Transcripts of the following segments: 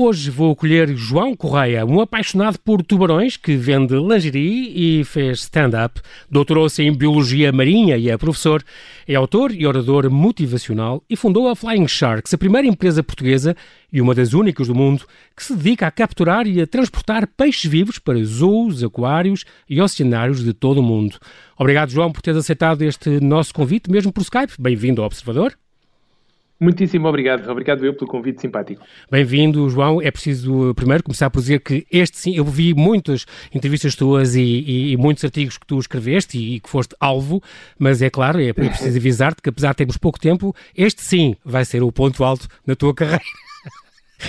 Hoje vou acolher João Correia, um apaixonado por tubarões que vende lingerie e fez stand-up. Doutorou-se em Biologia Marinha e é professor. É autor e orador motivacional e fundou a Flying Sharks, a primeira empresa portuguesa e uma das únicas do mundo que se dedica a capturar e a transportar peixes vivos para zoos, aquários e oceanários de todo o mundo. Obrigado, João, por teres aceitado este nosso convite, mesmo por Skype. Bem-vindo ao Observador. Muitíssimo obrigado. Obrigado eu pelo convite simpático. Bem-vindo, João. É preciso primeiro começar por dizer que este sim, eu vi muitas entrevistas tuas e, e, e muitos artigos que tu escreveste e, e, que foste alvo, mas é claro, é, é preciso avisar-te que apesar de termos pouco tempo, este sim vai ser o ponto alto na tua carreira.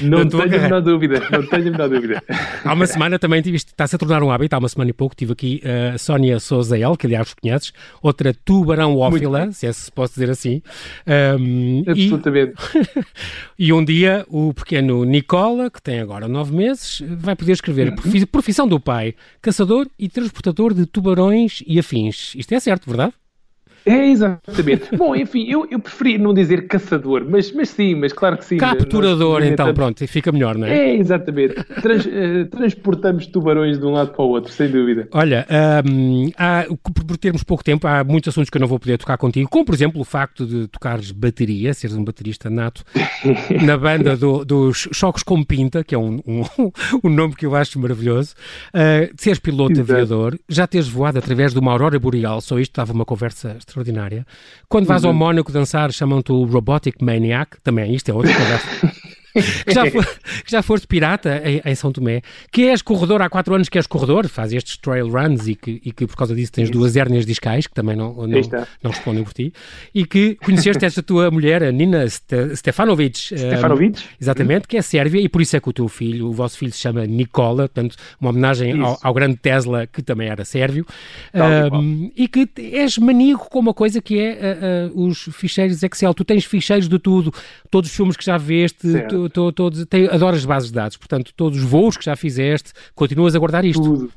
Não tenho a menor dúvida, não tenho a dúvida. Há uma semana também tiveste, está-se a tornar um hábito, há uma semana e pouco, tive aqui a uh, Sónia Souza El, que aliás conheces, outra tubarão-ófila, se é se posso dizer assim. Um, Absolutamente. E, e, um dia o pequeno Nicola, que tem agora nove meses, vai poder escrever profissão do pai, caçador e transportador de tubarões e afins. Isto é certo, verdade? É, exatamente. Bom, enfim, eu, eu preferi não dizer caçador, mas, mas sim, mas claro que sim. Capturador, nós, então, pronto, fica melhor, não é? É, exatamente. Trans, uh, transportamos tubarões de um lado para o outro, sem dúvida. Olha, um, há, por termos pouco tempo, há muitos assuntos que eu não vou poder tocar contigo, como, por exemplo, o facto de tocares bateria, seres um baterista nato, na banda do, dos Choques com Pinta, que é um, um, um nome que eu acho maravilhoso, uh, de seres piloto Exato. aviador, já teres voado através de uma aurora boreal, só isto estava uma conversa extraordinária. Quando vais uhum. ao Mónaco dançar, chamam-te o Robotic Maniac, também isto é outra conversa. que, já for, que já foste pirata em, em, São Tomé, que és corredor há quatro anos que és corredor, faz estes trail runs e que, e que por causa disso tens Isso. duas hérnias discais, que também não, não, não, respondem por ti, e que conheceste esta tua mulher, a Nina Stefanovic. Stefanovic. Um, exatamente, que é sérvia, e por isso é que o teu filho, o vosso filho se chama Nicola, portanto, uma homenagem ao, ao, grande Tesla, que também era sérvio, um, e que és maníaco com uma coisa que é uh, uh, os ficheiros Excel. Tu tens ficheiros de tudo, todos os filmes que já veste, tô, tô, tô, tem, adoras bases de dados, portanto, todos os voos que já fizeste, continuas a guardar isto. Tudo.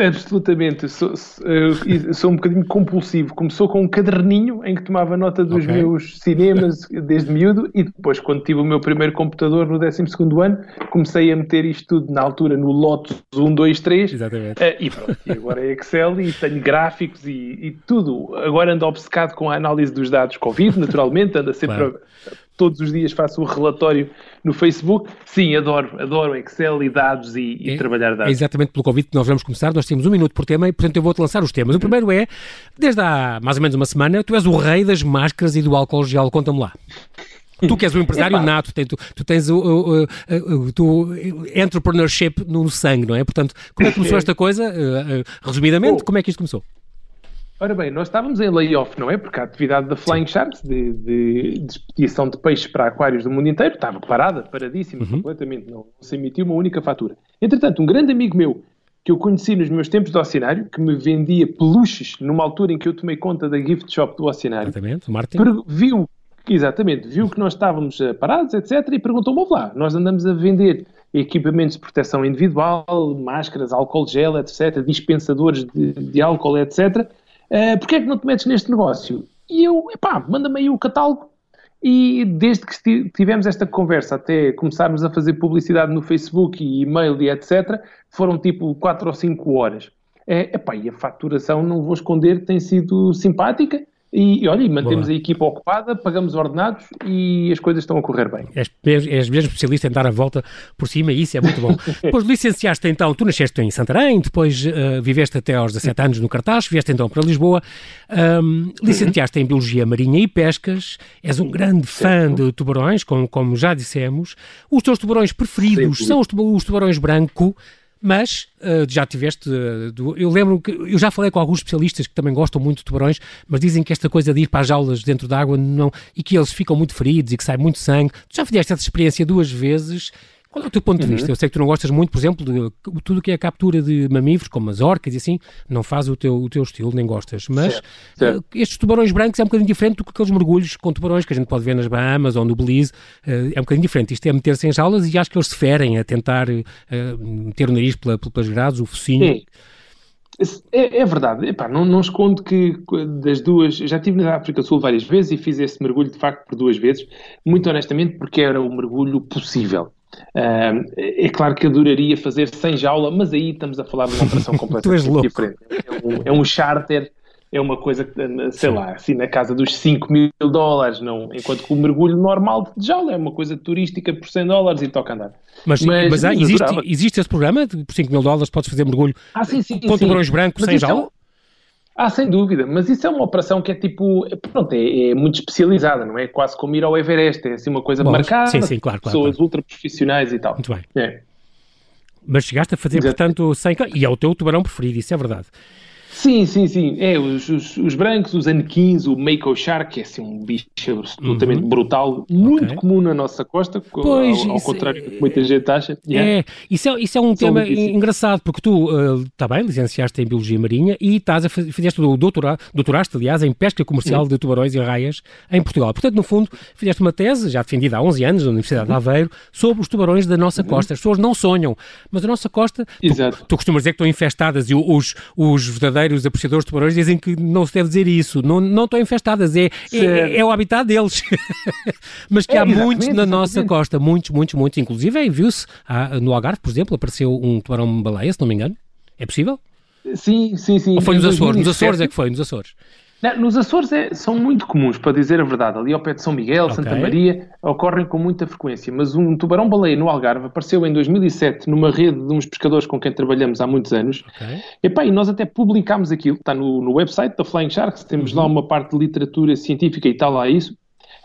Absolutamente, sou, sou, um bocadinho compulsivo. Começou com um caderninho em que tomava nota dos okay. meus cinemas desde miúdo e depois, quando tive o meu primeiro computador no 12 ano, comecei a meter isto tudo na altura no Lotus 1, 2, 3. Exatamente. Uh, e pronto, e agora é Excel e tenho gráficos e, e, tudo. Agora ando obcecado com a análise dos dados Covid, naturalmente, anda sempre claro. a, todos os dias faço o um relatório no Facebook. Sim, adoro, adoro Excel e dados e, e é, trabalhar dados. É exatamente pelo convite que nós vamos começar. Nós temos um minuto por tema e, portanto, eu vou-te lançar os temas. O primeiro é, desde há mais ou menos uma semana, tu és o rei das máscaras e do álcool gel. Conta-me lá. Tu que és um empresário nato, tu, tu tens o, o, o, tu, entrepreneurship no sangue, não é? Portanto, como é que começou esta coisa? Uh, uh, resumidamente, como é que isto começou? Ora bem, nós estávamos em layoff, não é? Porque a atividade da Flying Sharks, de, de, de expedição de peixes para aquários do mundo inteiro, estava parada, paradíssima, uhum. completamente, não, não se emitiu uma única fatura. Entretanto, um grande amigo meu, que eu conheci nos meus tempos de oceanário, que me vendia peluches numa altura em que eu tomei conta da gift shop do oceanário, exatamente, Martin. viu, exatamente, viu que nós estávamos eh, parados, etc., e perguntou-me, lá, nós andamos a vender equipamentos de proteção individual, máscaras, álcool gel, etc., dispensadores de, de álcool, etc., uh, porquê é que não te metes neste negócio? E eu, epá, manda-me aí o catálogo. E desde que tivemos esta conversa até começarmos a fazer publicidade no Facebook e e-mail e etc., foram tipo 4 ou 5 horas. É, epá, e a faturação, não vou esconder, tem sido simpática. E, olha, mantemos Boa. a equipa ocupada, pagamos ordenados e as coisas estão a correr bem. És, és mesmo especialista em dar a volta por cima e isso é muito bom. depois licenciaste então, tu nasceste em Santarém, depois uh, viveste até aos 17 anos no Cartaz, vieste então para Lisboa, um, licenciaste em Biologia Marinha e Pescas, és um grande fã de tubarões, como, como já dissemos. Os teus tubarões preferidos são os, os tubarões branco, mas uh, já tiveste. Uh, do, eu lembro que eu já falei com alguns especialistas que também gostam muito de tubarões, mas dizem que esta coisa de ir para as jaulas dentro d'água não, e que eles ficam muito feridos e que sai muito sangue. Tu já fizeste essa experiência duas vezes qual é o teu ponto de vista? Uhum. Eu sei que tu não gostas muito, por exemplo, de tudo que é a captura de mamíferos, como as orcas e assim, não faz o teu, o teu estilo, nem gostas. Mas certo, certo. Uh, estes tubarões brancos é um bocadinho diferente do que aqueles mergulhos com tubarões que a gente pode ver nas Bahamas ou no Belize. Uh, é um bocadinho diferente. Isto é meter-se em jaulas e acho que eles se ferem a tentar uh, meter o nariz pela, pelas grades, o focinho. Sim. É, é, verdade, Epá, não, não escondo que das duas, já estive na África do Sul várias vezes e fiz esse mergulho de facto por duas vezes, muito honestamente porque era o mergulho possível. É claro que adoraria fazer sem jaula, mas aí estamos a falar de uma operação completamente diferente. É um, é um charter é uma coisa sei Sim. lá, assim na casa dos 5 mil dólares, não, enquanto que o mergulho normal de jaula é uma coisa turística por 100 dólares e toca andar. Mas, mas, mas há, existe, existe esse programa? Por 5 mil dólares podes fazer mergulho ah, sim, sim, com tubarões brancos sem jaula? É ah, sem dúvida, mas isso é uma operação que é tipo, pronto, é, é muito especializada, não é? Quase como ir ao Everest, é assim uma coisa Bom, marcada, sim, sim, claro, claro, pessoas claro. ultra profissionais e tal. Muito bem. É. Mas chegaste a fazer, Exato. portanto, sem... E é o teu tubarão preferido, isso é verdade. Sim, sim, sim. É, os, os, os brancos, os anequins, o Mako Shark, que é assim um bicho absolutamente uhum. brutal, muito okay. comum na nossa costa, pois, ao, ao contrário do que muita gente acha. Yeah. É, isso é, isso é um tema engraçado, porque tu, está uh, bem, licenciaste em Biologia Marinha e estás a fizeste o doutorado, doutoraste, aliás, em Pesca Comercial uhum. de Tubarões e Raias em Portugal. Portanto, no fundo, fizeste uma tese, já defendida há 11 anos, na Universidade uhum. de Aveiro, sobre os tubarões da nossa uhum. costa. As pessoas não sonham, mas a nossa costa, tu, tu, costumas dizer que estão infestadas e os, os verdadeiros os apreciadores de tubarões dizem que não se deve dizer isso, não, não estão infestadas, é, é, é, o habitat deles. Mas que é, há muitos na nossa costa, muitos, muitos, muitos. Inclusive, viu-se no Algarve, por exemplo, apareceu um tubarão-baleia, se não me engano. É possível? Sim, sim, sim. Ou foi nos Açores? Nos Açores é que foi, nos Açores. Não, nos Açores é, são muito comuns, para dizer a verdade. Ali ao pé de São Miguel, okay. Santa Maria, ocorrem com muita frequência. Mas um tubarão-baleia no Algarve apareceu em 2007 numa rede de uns pescadores com quem trabalhamos há muitos anos. Okay. Epá, e nós até publicámos aquilo, está no, no website da Flying Sharks, temos uhum. lá uma parte de literatura científica e tal lá isso.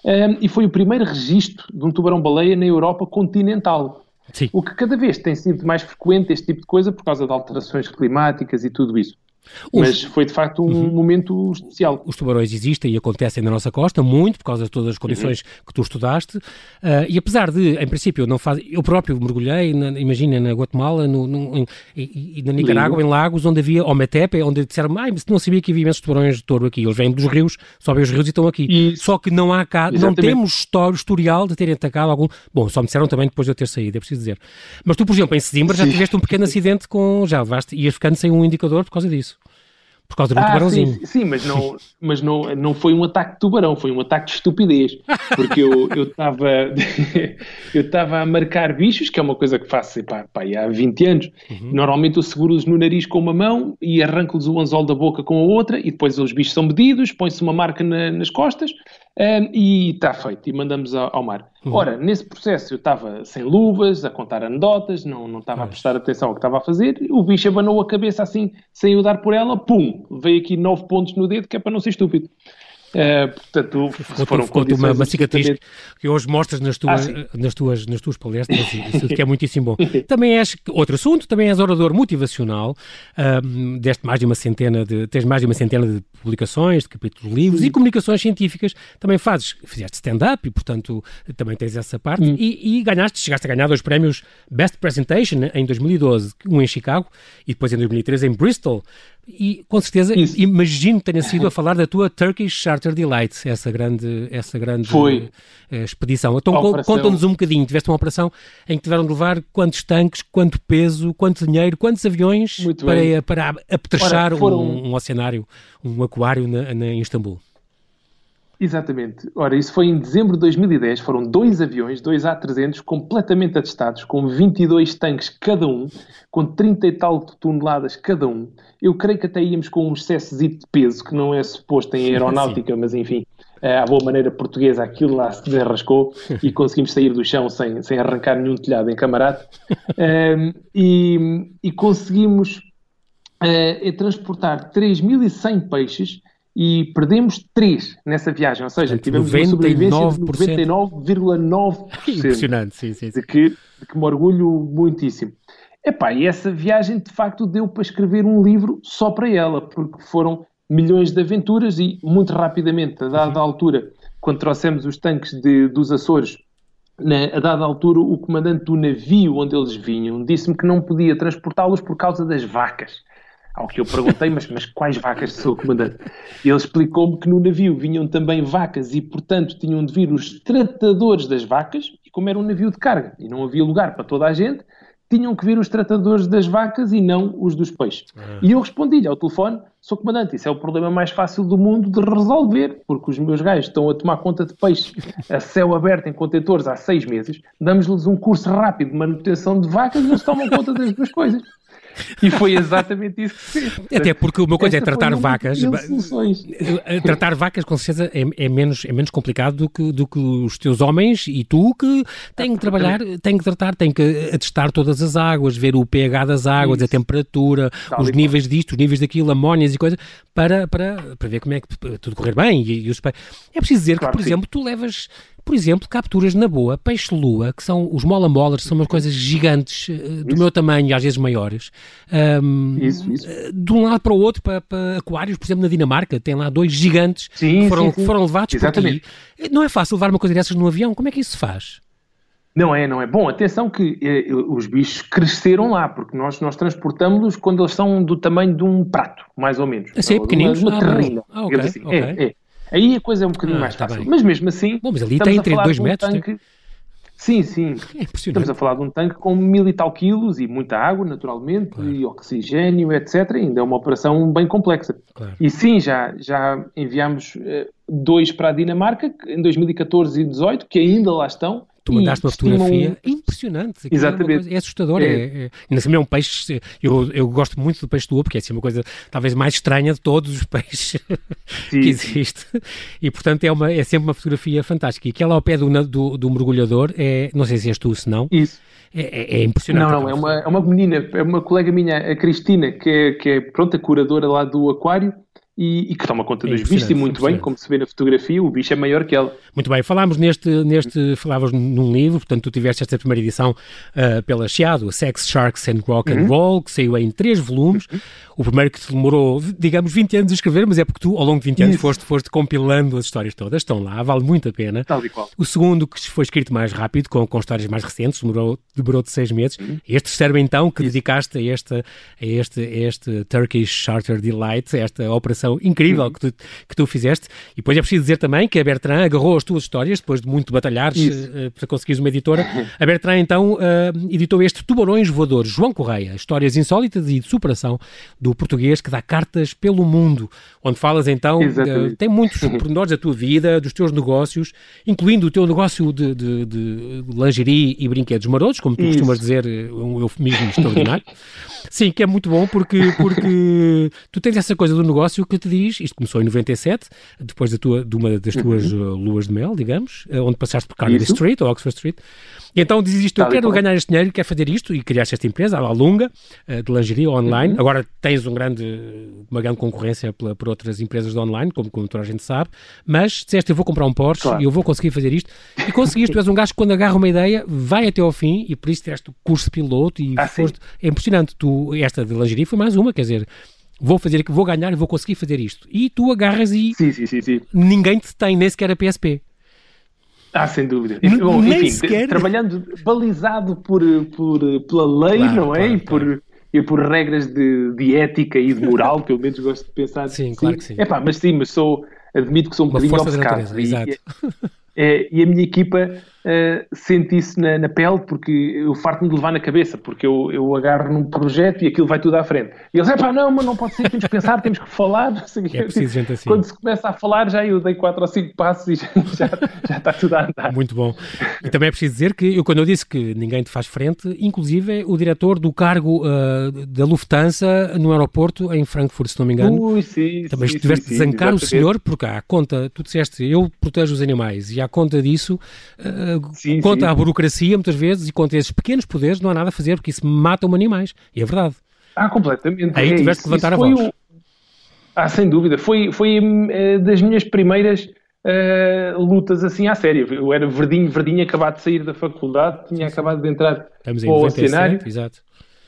Um, e foi o primeiro registro de um tubarão-baleia na Europa continental. Sim. O que cada vez tem sido mais frequente este tipo de coisa por causa de alterações climáticas e tudo isso. Os... Mas foi de facto um uhum. momento especial. Os tubarões existem e acontecem na nossa costa, muito por causa de todas as condições uhum. que tu estudaste. Uh, e apesar de, em princípio, eu não faz... eu próprio mergulhei, na, imagina, na Guatemala no, no, em, e, na Nicarágua, em lagos onde havia Ometepe, onde disseram, ah, não sabia que havia imensos tubarões de touro aqui. Eles vêm dos rios, sobem os rios e estão aqui. Isso. Só que não há cá, Exatamente. não temos história, historial de terem atacado algum. Bom, só me disseram também depois de eu ter saído, é preciso dizer. Mas tu, por exemplo, em Sesimbra já tiveste um pequeno acidente com. Já levaste, ias ficando sem um indicador por causa disso por causa do ah, tubarãozinho. Sim, sim, mas, não, mas não, não foi um ataque de tubarão, foi um ataque de estupidez. Porque eu estava eu estava a marcar bichos, que é uma coisa que faço pá, pá, há 20 anos. Uhum. Normalmente eu seguro-os no nariz com uma mão e arranco-lhes o anzol da boca com a outra, e depois os bichos são medidos, põe-se uma marca na, nas costas um, e está feito, e mandamos ao, ao mar. Uhum. Ora, nesse processo eu estava sem luvas, a contar anedotas, não, não estava a prestar atenção ao que estava a fazer, o bicho abanou a cabeça assim, sem eu dar por ela, pum, veio aqui nove pontos no dedo, que é para não ser estúpido. Uh, portanto, ficou, foram ficou uma, uma cicatriz que hoje mostras nas tuas, ah, nas tuas, nas tuas palestras, isso que é muitíssimo bom. também és, outro assunto, também és orador motivacional, um, deste mais de uma centena de, tens mais de uma centena de publicações, de capítulos de livros Sim. e comunicações científicas, também fazes, fizeste stand-up e, portanto, também tens essa parte hum. e, e, ganhaste, chegaste a ganhar dois prémios Best Presentation em 2012, um em Chicago e depois em 2013 em Bristol, e com certeza Isso. imagino que tenha sido a falar da tua Turkish Charter Delight, essa grande, essa grande Foi. Uh, expedição. Então conta-nos um bocadinho, tiveste uma operação em que tiveram de levar quantos tanques, quanto peso, quanto dinheiro, quantos aviões para, para apetrechar foram... um, um oceanário, um aquário na, na, em Istambul. Exatamente. Ora, isso foi em dezembro de 2010. Foram dois aviões, dois A300, completamente atestados, com 22 tanques cada um, com 30 e tal toneladas cada um. Eu creio que até íamos com um excesso de peso, que não é suposto em aeronáutica, mas enfim, à boa maneira portuguesa, aquilo lá se desenrascou e conseguimos sair do chão sem, sem arrancar nenhum telhado em camarada. Um, e, e, conseguimos uh, transportar 3.100 peixes e perdemos 3 nessa viagem, ou seja, tivemos 99%. uma sobrevivência de 99,9%. Impressionante, sim, sim. sim. De, que, de que me orgulho muitíssimo. Epá, e essa viagem de facto deu para escrever um livro só para ela, porque foram milhões de aventuras e muito rapidamente, a dada altura, quando trouxemos os tanques de, dos Açores, na, a dada altura o comandante do navio onde eles vinham disse-me que não podia transportá-los por causa das vacas. Ao que eu perguntei, mas, mas quais vacas sou comandante? Ele explicou-me que no navio vinham também vacas e, portanto, tinham de vir os tratadores das vacas, e como era um navio de carga e não havia lugar para toda a gente, tinham que vir os tratadores das vacas e não os dos peixes. Ah. E eu respondi-lhe ao telefone, sou comandante, isso é o problema mais fácil do mundo de resolver, porque os meus gajos estão a tomar conta de peixes a céu aberto em contentores há seis meses, damos-lhes um curso rápido de manutenção de vacas e eles tomam conta das duas coisas. E foi exatamente isso que fez. Até porque uma coisa é tratar vacas. Eh, tratar vacas, com certeza, é, é, menos, é menos complicado do que, do que os teus homens e tu que têm que trabalhar, têm que tratar, têm que atestar todas as águas, ver o pH das águas, isso. a temperatura, Tal os níveis bom. disto, os níveis daquilo, amónias e coisas, para, para, para ver como é que tudo correr bem. E, e os... É preciso dizer claro que, por que exemplo, sim. tu levas por exemplo, capturas na boa, peixe-lua, que são os mola-molas, são umas coisas gigantes, uh, do isso. meu tamanho, às vezes maiores. Um, isso, isso. Uh, de um lado para o outro, para, para, aquários, por exemplo, na Dinamarca, tem lá dois gigantes sim, que, foram, sim, sim. foram levados Exatamente. por ti. Não é fácil levar uma coisa dessas no avião, como é que isso se faz? Não é, não é. Bom, atenção que eh, os bichos cresceram lá, porque nós, nós transportamos-los quando eles são do tamanho de um prato, mais ou menos. Assim, pequeninos? Uma, uma ah, terrina, ah, okay, assim. okay. É, é. Aí a coisa é um bocadinho ah, mais tá fácil. Bem. Mas mesmo assim. Bom, mas ali tem entre 2 metros. Um tanque... Sim, sim. É Estamos a falar de um tanque com mil e tal quilos e muita água, naturalmente, claro. e oxigênio, etc. Ainda é uma operação bem complexa. Claro. E sim, já, já enviámos uh, dois para a Dinamarca em 2014 e 2018, que ainda lá estão Tu mandaste uma fotografia impressionante. Exatamente. É, coisa, é assustador. É. É, é, é um peixe. Eu, eu gosto muito do peixe do porque é assim, uma coisa talvez mais estranha de todos os peixes sim, que existe. E portanto é, uma, é sempre uma fotografia fantástica. E aquela ao pé do, do, do mergulhador é. Não sei se és tu, se não. Isso. É, é, é, impressionante. Não, não, é uma, é uma menina, é uma colega minha, a Cristina, que é, que é pronto, a curadora lá do aquário, e, e, que toma conta é dos bichos e muito bem, como se vê na fotografia, o bicho é maior que ela. Muito bem, falámos neste, neste falavas num livro, portanto tu tiveste esta primeira edição uh, pela Chiado, Sex, Sharks and Rock and uhum. Roll, que saiu em três volumes. Uhum. O primeiro que te demorou, digamos, 20 anos a escrever, mas é porque tu, ao longo de 20 anos, foste, foste compilando as histórias todas, estão lá, vale muito a pena. Tal e qual. O segundo, que foi escrito mais rápido, com, com histórias mais recentes, demorou, demorou de seis meses. Uhum. Este terceiro, então, que Isso. dedicaste a este, a este, a este Turkish Charter Delight, esta operação incrível uhum. que, tu, que tu fizeste. E depois é preciso dizer também que a Bertrand agarrou as tuas histórias, depois de muito batalhares uh, para conseguires uma editora. A Bertrand, então, uh, editou este Tubarões Voadores, João Correia, histórias insólitas e de superação do português que dá cartas pelo mundo, onde falas então, uh, tem muitos pormenores da tua vida, dos teus negócios, incluindo o teu negócio de, de, de lingerie e brinquedos marotos, como tu Isso. costumas dizer, um eufemismo extraordinário. Sim, que é muito bom porque, porque tu tens essa coisa do negócio que te diz, isto começou em 97, depois da tua, de uma das tuas uhum. luas de mel, digamos, onde passaste por Carnaby Street ou Oxford Street, e então dizes isto, eu quero ganhar este dinheiro, quero fazer isto, e criaste esta empresa, a Lunga, eh, de lingerie online. Uhum. Agora tens um grande, uma grande concorrência pela, por outras empresas de online, como, como toda a gente sabe, mas disseste, eu vou comprar um Porsche claro. e eu vou conseguir fazer isto. E conseguiste, tu és um gajo que quando agarra uma ideia, vai até ao fim, e por isso tiveste o curso piloto e ah, foste... É impressionante. Tu, esta de lingerie foi mais uma, quer dizer vou fazer, vou ganhar e vou conseguir fazer isto. E tu agarras e sim, sim, sim, ninguém te tem, nem sequer a PSP. Ah, sem dúvida. Bom, enfim, sequer... trabalhando balizado por, por, pela lei, claro, não é? Claro, e, por, claro. e por regras de, de ética e de moral, pelo menos gosto de pensar. Sim, claro que sim. É pá, mas sim, mas sou, admito que sou um Uma bocadinho obcecado. Exato. E, é, e a minha equipa uh, sente isso na, na, pele porque eu farto-me de levar na cabeça, porque eu, eu agarro num projeto e aquilo vai tudo à frente. E eles, é pá, não, mas não pode ser, temos que pensar, temos que falar. É preciso gente assim. Quando se começa a falar, já eu dei quatro ou cinco passos e já, já, está tudo a andar. Muito bom. E também é preciso dizer que eu, quando eu disse que ninguém te faz frente, inclusive o diretor do cargo uh, da Lufthansa no aeroporto em Frankfurt, se não me engano. Ui, sim, também sim, estiveste sim, a zancar o senhor, porque há conta, tu disseste, eu protejo os animais e há conta disso, uh, sim, conta sim. à burocracia muitas vezes e conta esses pequenos poderes, não há nada a fazer porque isso mata-me animais. E é verdade. Ah, completamente. Aí é tiveste que levantar a voz. O... Ah, sem dúvida. Foi, foi uh, das minhas primeiras uh, lutas assim à sério. Eu era verdinho, verdinho, acabado de sair da faculdade, tinha acabado de entrar Estamos em o cenário. Exato.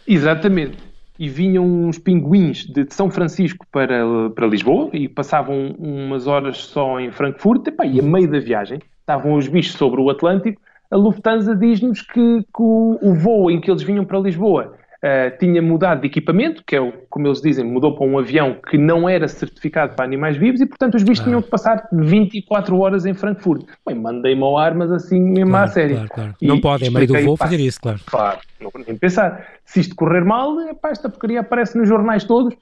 Exatamente e vinham uns pinguins de São Francisco para, para Lisboa e passavam umas horas só em Frankfurt e a meio da viagem estavam os bichos sobre o Atlântico, a Lufthansa diz-nos que, que o, o, voo em que eles vinham para Lisboa Uh, tinha mudado de equipamento, que é, o, como eles dizem, mudou para um avião que não era certificado para animais vivos e, portanto, os bichos ah. tinham que passar 24 horas em Frankfurt. Bem, mandei-me ao ar, mas assim mesmo claro, à série. Claro, claro. não pode, em meio do voo, fazer isso, claro. Claro, não, nem pensar. Se isto correr mal, epá, esta porcaria aparece nos jornais todos,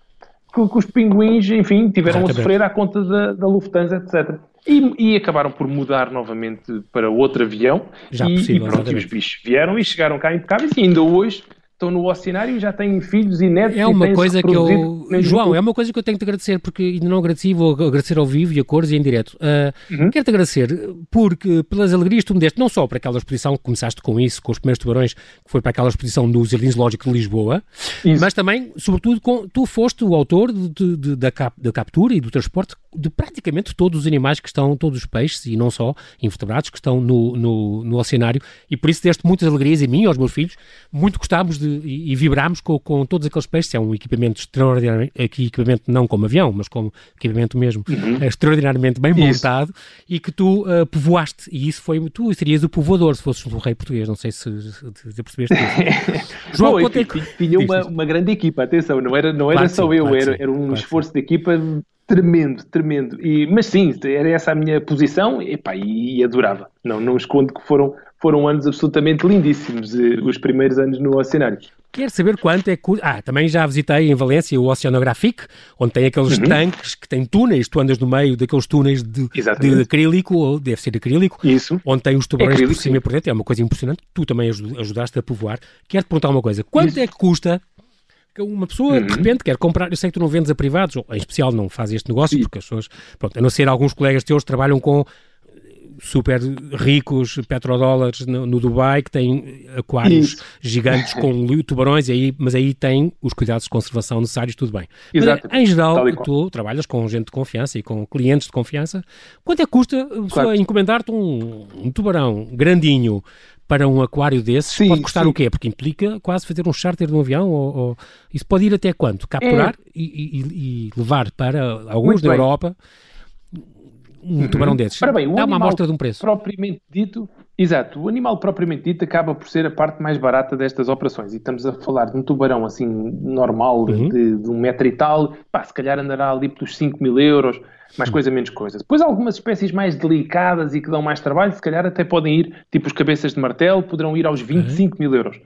que, que os pinguins, enfim, tiveram Exatamente. a sofrer à conta da, da Lufthansa, etc. E, e, acabaram por mudar novamente para outro avião. Já e, possível, e pronto, os bichos vieram e chegaram cá impecáveis e ainda hoje estão no oceanário e já têm filhos e netos. É uma coisa que eu. João, é uma coisa que eu tenho que te agradecer, porque ainda não agradeci, vou agradecer ao vivo e a cores e em direto. Uh, uhum. Quero-te agradecer porque, pelas alegrias que tu me deste, não só para aquela exposição que começaste com isso, com os primeiros tubarões, que foi para aquela exposição do Jardins Lógico de Lisboa, isso. mas também, sobretudo, com, tu foste o autor de, de, da, cap, da captura e do transporte de praticamente todos os animais que estão, todos os peixes e não só, invertebrados, que estão no, no, no oceanário, e por isso deste muitas alegrias a mim e aos meus filhos. Muito gostámos de e, e vibrámos com, com, todos aqueles peixes. É um equipamento extraordinário, aqui equipamento não como avião, mas como equipamento mesmo, uhum. extraordinariamente bem montado isso. e que tu uh, povoaste. E isso foi, tu serias o povoador se fosses um rei português. Não sei se, se, se percebeste isso. João, Bom, é que... Tinha uma, uma grande equipa, atenção, não era, não era claro só sim, eu, claro era, era um claro esforço sim. de equipa tremendo, tremendo. E, mas sim, era essa a minha posição e, epá, e adorava. Não, não escondo que foram, foram anos absolutamente lindíssimos, eh, os primeiros anos no Oceanário. Quero saber quanto é que. Ah, também já visitei em Valência o Oceanographic, onde tem aqueles uhum. tanques que têm túneis, tu andas no meio daqueles túneis de, de acrílico, ou deve ser acrílico, Isso. onde tem os tubarões por cima e por dentro, é uma coisa impressionante. Tu também ajudaste a povoar. Quero-te perguntar uma coisa: quanto Isso. é que custa uma pessoa, uhum. de repente, quer comprar, eu sei que tu não vendes a privados, ou em especial não faz este negócio, Sim. porque as pessoas, pronto, a não ser alguns colegas teus trabalham com super ricos petrodólares no, no Dubai que têm aquários Isso. gigantes com tubarões, aí, mas aí tem os cuidados de conservação necessários, tudo bem. Exato. Mas, em geral, tu trabalhas com gente de confiança e com clientes de confiança. Quanto é que custa claro. encomendar-te um, um tubarão grandinho para um aquário desses sim, pode custar sim. o quê? Porque implica quase fazer um charter de um avião ou, ou... isso pode ir até quanto? Capturar é. e, e, e, levar para alguns Muito da bem. Europa um uhum. tubarão desses. Ora bem, Dá uma amostra de um preço. Propriamente dito, exato, o animal propriamente dito acaba por ser a parte mais barata destas operações. E estamos a falar de um tubarão assim normal, uhum. de, de, um metro e tal, pá, se calhar andará ali pelos 5 mil euros mais coisa, menos coisa. Depois algumas espécies mais delicadas e que dão mais trabalho, se calhar até podem ir, tipo os cabeças de martelo, poderão ir aos 25 uhum. mil euros.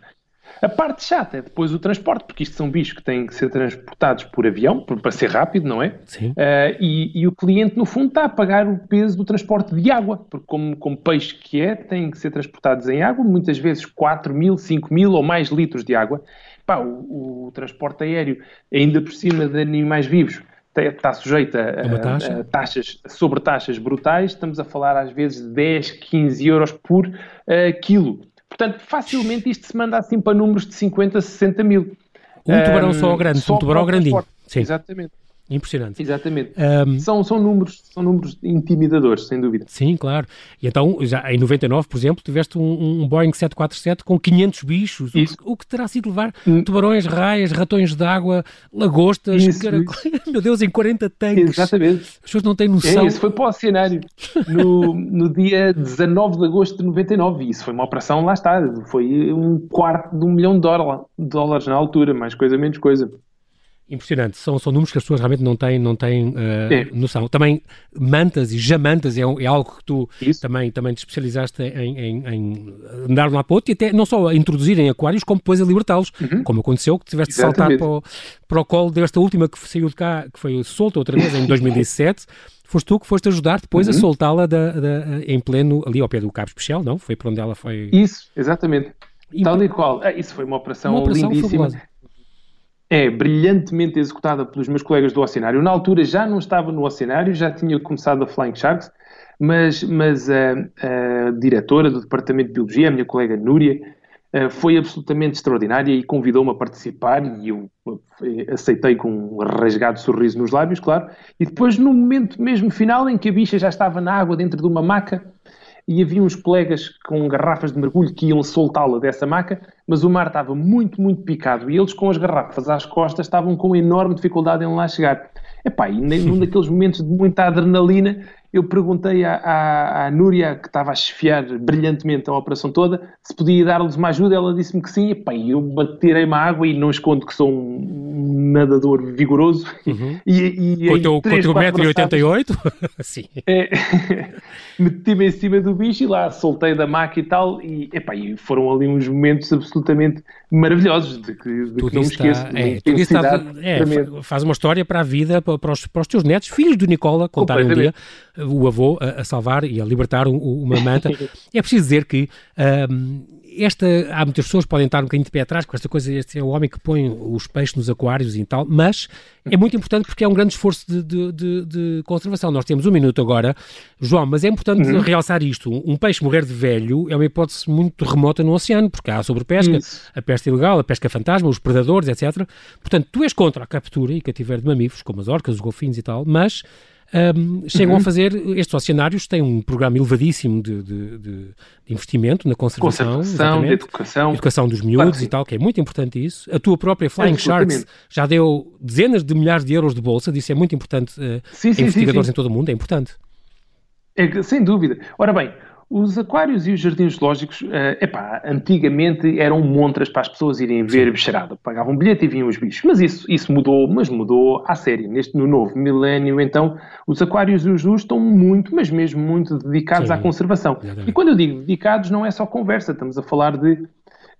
A parte chata é depois o transporte, porque isto são bichos que têm que ser transportados por avião, para ser rápido, não é? Sim. Uh, e, e, o cliente, no fundo, está a pagar o peso do transporte de água, porque como, como peixe que é, têm que ser transportados em água, muitas vezes 4 mil, 5 mil ou mais litros de água. Pá, o, o transporte aéreo, ainda por cima de animais vivos, está sujeita a, taxa? a, taxas, sobre taxas brutais, estamos a falar às vezes de 10, 15 euros por uh, quilo. Portanto, facilmente isto se manda assim para números de 50, 60 mil. Um tubarão só grande, só um tubarão grandinho. Sim. Exatamente. Impressionante. Exatamente. Um, são, são, números, são números intimidadores, sem dúvida. Sim, claro. E então, já em 99, por exemplo, tiveste um, um Boeing 747 com 500 bichos, isso. O, que, o que terá sido levar hum. tubarões, raias, ratões de água, lagostas, isso, isso. meu Deus, em 40 tanques. Exatamente. As pessoas não têm noção. É, isso foi para o cenário no, no dia 19 de agosto de 99. E isso foi uma operação, lá está, foi um quarto de um milhão de dólares na altura, mais coisa, menos coisa. Impressionante, são, são números que as pessoas realmente não têm, não têm uh, noção. Também mantas e jamantas é, é algo que tu também, também te especializaste em, em, em andar de um lado para outro e até não só a introduzir em aquários, como depois a libertá-los, uhum. como aconteceu, que tiveste de saltar para o, para o colo desta última que saiu de cá, que foi solta outra vez em 2017. foste tu que foste ajudar depois uhum. a soltá-la em pleno, ali ao pé do cabo especial, não? Foi para onde ela foi. Isso, exatamente. Tal e qual. Ah, isso foi uma operação, uma operação lindíssima. Fabulosa é brilhantemente executada pelos meus colegas do Oceanário. Na altura já não estava no Oceanário, já tinha começado a Flying Sharks, mas, mas a, a diretora do Departamento de Biologia, a minha colega Núria, foi absolutamente extraordinária e convidou-me a participar e eu aceitei com um rasgado sorriso nos lábios, claro. E depois, no momento mesmo final, em que a bicha já estava na água dentro de uma maca, e havia uns colegas com garrafas de mergulho que iam soltá-la dessa maca, mas o mar estava muito, muito picado e eles com as garrafas às costas estavam com enorme dificuldade em lá chegar. Epá, e num daqueles momentos de muita adrenalina, eu perguntei à, à, à Núria, que estava a chefiar brilhantemente a operação toda, se podia dar-lhes uma ajuda. Ela disse-me que sim. E, pá, eu baterei-me à água e não escondo que sou um nadador vigoroso. Uhum. E, e, com o teu, teu 1,88m? sim. É, Meti-me em cima do bicho e lá soltei da maca e tal. E, epá, e foram ali uns momentos absolutamente maravilhosos de que, de que não me esqueço. É, está, é, faz uma história para a vida, para os, para os teus netos, filhos do Nicola, contarem um dia o avô a, a, salvar e a libertar um, uma manta. é preciso dizer que um, esta, há muitas pessoas que podem estar um bocadinho de pé atrás com esta coisa, este é o homem que põe os peixes nos aquários e tal, mas é muito importante porque é um grande esforço de, de, de, de conservação. Nós temos um minuto agora, João, mas é importante uhum. realçar isto. Um peixe morrer de velho é uma hipótese muito remota no oceano, porque há sobrepesca, Isso. a pesca ilegal, a pesca fantasma, os predadores, etc. Portanto, tu és contra a captura e cativeiro de mamíferos, como as orcas, os golfinhos e tal, mas um, chegam uhum. a fazer, estes oceanários têm um programa elevadíssimo de, de, de investimento na conservação, conservação de educação. educação dos miúdos claro e tal, que é muito importante isso. A tua própria Flying Sharks já deu dezenas de milhares de euros de bolsa, disso é muito importante uh, sim, sim, investigadores sim, em todo o mundo, é importante. É, sem dúvida. Ora bem, os aquários e os jardins zoológicos, uh, epá, antigamente eram montras para as pessoas irem ver a bicharada. Pagavam um bilhete e vinham os bichos. Mas isso, isso mudou, mas mudou à série. Neste, no novo milénio, então, os aquários e os zoos estão muito, mas mesmo muito dedicados Sim, à conservação. Exatamente. E quando eu digo dedicados, não é só conversa. Estamos a falar de,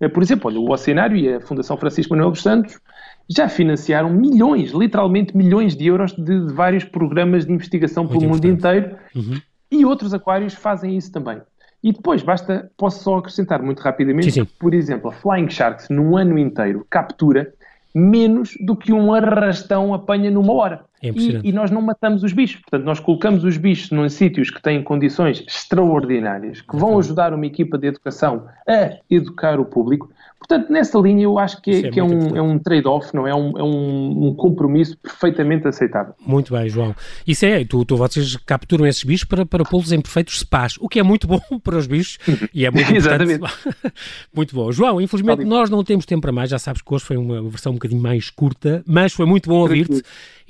uh, por exemplo, olha, o Oceanário e a Fundação Francisco Manuel dos Santos já financiaram milhões, literalmente milhões de euros de, de vários programas de investigação muito pelo mundo inteiro. Uhum e outros aquários fazem isso também. E depois, basta, posso só acrescentar muito rapidamente, sim, sim. por exemplo, a Flying Sharks num ano inteiro captura menos do que um arrastão apanha numa hora. É e, e, nós não matamos os bichos. Portanto, nós colocamos os bichos em sítios que têm condições extraordinárias, que vão ajudar uma equipa de educação a educar o público. Portanto, nessa linha eu acho que é, é, que é um, é um trade-off, não é? Um, é um, um, compromisso perfeitamente aceitável. Muito bem, João. Isso é, tu, tu vocês capturam esses bichos para, para pô-los em perfeitos spas, o que é muito bom para os bichos e é muito. Exatamente. muito bom. João, infelizmente nós não temos tempo para mais, já sabes que hoje foi uma versão um bocadinho mais curta, mas foi muito bom ouvir-te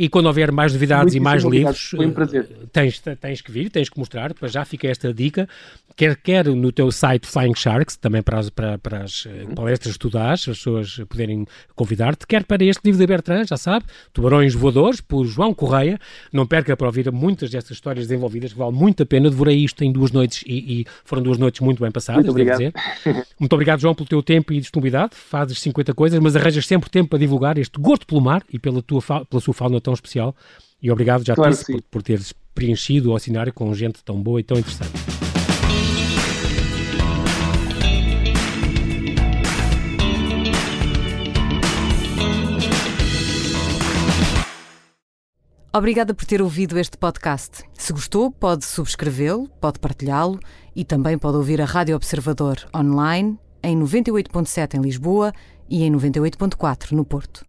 e quando houver mais novidades e mais livros, foi um prazer. Eh, tens, tens que vir, tens que mostrar, para já fica esta dica, quer, quer no teu site Flying Sharks, também para as, para, para as uhum. palestras que tu dás, as pessoas poderem convidar-te, quer para este livro de Bertrand, já sabe, Tubarões Voadores, por João Correia, não perca para ouvir muitas destas histórias desenvolvidas, que vale muito a pena, devorei isto em duas noites e, e foram duas noites muito bem passadas, muito devo dizer. muito obrigado, João, pelo teu tempo e disponibilidade, fazes 50 coisas, mas arranjas sempre tempo para divulgar este gosto pelo mar e pela, tua, pela sua fauna tão especial, e obrigado, já claro disse, por, por teres preenchido o cenário com gente tão boa e tão interessante. Obrigada por ter ouvido este podcast. Se gostou, pode subscrevê-lo, pode partilhá-lo e também pode ouvir a Rádio Observador online em 98.7 em Lisboa e em 98.4 no Porto.